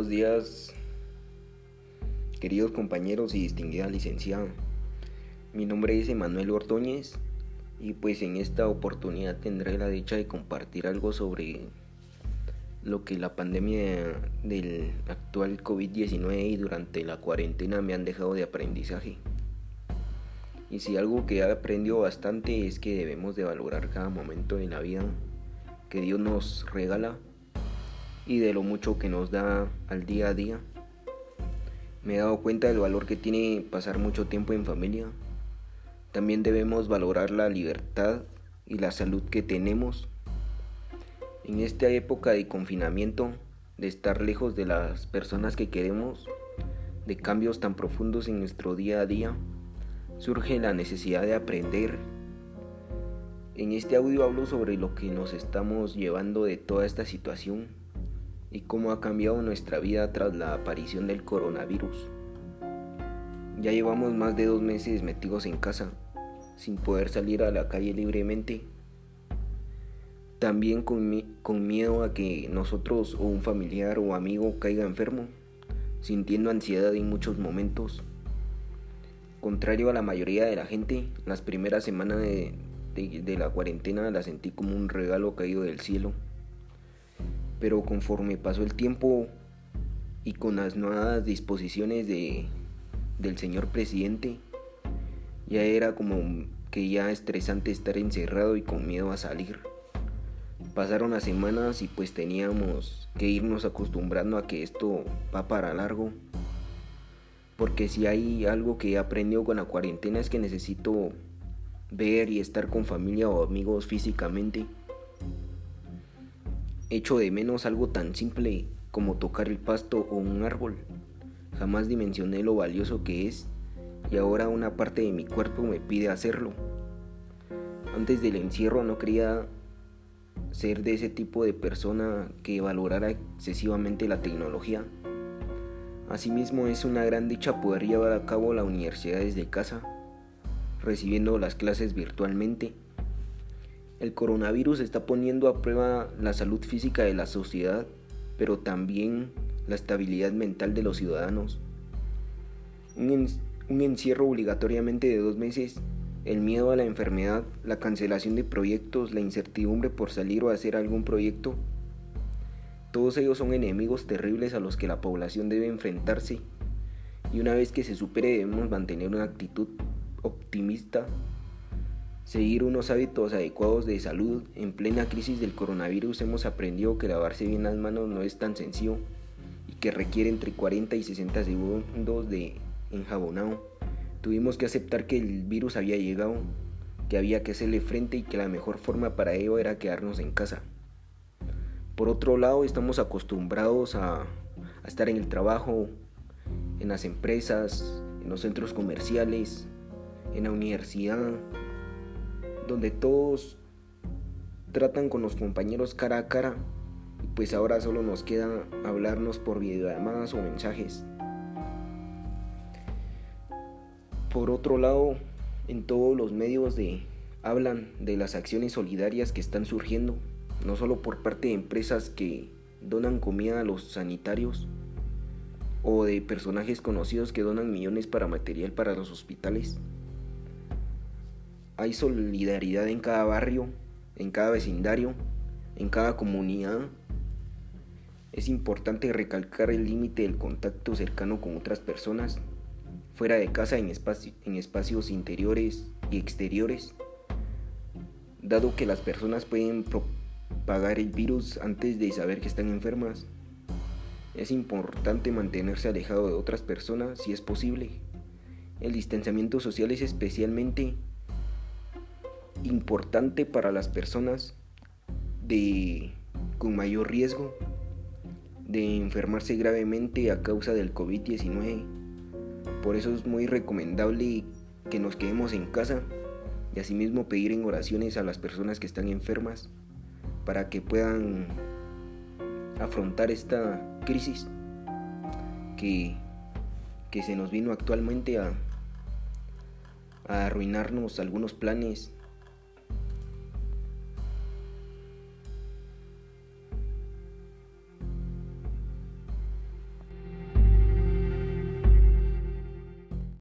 Buenos días, queridos compañeros y distinguida licenciada. Mi nombre es Emanuel Ordóñez y pues en esta oportunidad tendré la dicha de compartir algo sobre lo que la pandemia del actual COVID-19 y durante la cuarentena me han dejado de aprendizaje. Y si algo que he aprendido bastante es que debemos de valorar cada momento de la vida que Dios nos regala y de lo mucho que nos da al día a día. Me he dado cuenta del valor que tiene pasar mucho tiempo en familia. También debemos valorar la libertad y la salud que tenemos. En esta época de confinamiento, de estar lejos de las personas que queremos, de cambios tan profundos en nuestro día a día, surge la necesidad de aprender. En este audio hablo sobre lo que nos estamos llevando de toda esta situación y cómo ha cambiado nuestra vida tras la aparición del coronavirus. Ya llevamos más de dos meses metidos en casa, sin poder salir a la calle libremente. También con, con miedo a que nosotros o un familiar o amigo caiga enfermo, sintiendo ansiedad en muchos momentos. Contrario a la mayoría de la gente, las primeras semanas de, de la cuarentena las sentí como un regalo caído del cielo pero conforme pasó el tiempo y con las nuevas disposiciones de, del señor presidente, ya era como que ya estresante estar encerrado y con miedo a salir. Pasaron las semanas y pues teníamos que irnos acostumbrando a que esto va para largo. Porque si hay algo que he aprendido con la cuarentena es que necesito ver y estar con familia o amigos físicamente Echo de menos algo tan simple como tocar el pasto o un árbol. Jamás dimensioné lo valioso que es y ahora una parte de mi cuerpo me pide hacerlo. Antes del encierro no quería ser de ese tipo de persona que valorara excesivamente la tecnología. Asimismo es una gran dicha poder llevar a cabo la universidad desde casa, recibiendo las clases virtualmente el coronavirus está poniendo a prueba la salud física de la sociedad, pero también la estabilidad mental de los ciudadanos. Un, encierro obligatoriamente de dos meses, el miedo a la enfermedad, la cancelación de proyectos, la incertidumbre por salir o hacer algún proyecto, todos ellos son enemigos terribles a los que la población debe enfrentarse y una vez que se supere debemos mantener una actitud optimista Seguir unos hábitos adecuados de salud en plena crisis del coronavirus hemos aprendido que lavarse bien las manos no es tan sencillo y que requiere entre 40 y 60 segundos de enjabonado. Tuvimos que aceptar que el virus había llegado, que había que hacerle frente y que la mejor forma para ello era quedarnos en casa. Por otro lado, estamos acostumbrados a, a estar en el trabajo, en las empresas, en los centros comerciales, en la universidad, donde todos tratan con los compañeros cara a cara pues ahora solo nos queda hablarnos por videollamadas o mensajes. Por otro lado, en todos los medios de hablan de las acciones solidarias que están surgiendo, no solo por parte de empresas que donan comida a los sanitarios o de personajes conocidos que donan millones para material para los hospitales, hay solidaridad en cada barrio, en cada vecindario, en cada comunidad. Es importante recalcar el límite del contacto cercano con otras personas, fuera de casa, en, espacios interiores y exteriores, dado que las personas pueden propagar el virus antes de saber que están enfermas. Es importante mantenerse alejado de otras personas si es posible. El distanciamiento social es especialmente importante para las personas de, con mayor riesgo de enfermarse gravemente a causa del COVID-19. Por eso es muy recomendable que nos quedemos en casa y asimismo pedir en oraciones a las personas que están enfermas para que puedan afrontar esta crisis que, que se nos vino actualmente a, a arruinarnos algunos planes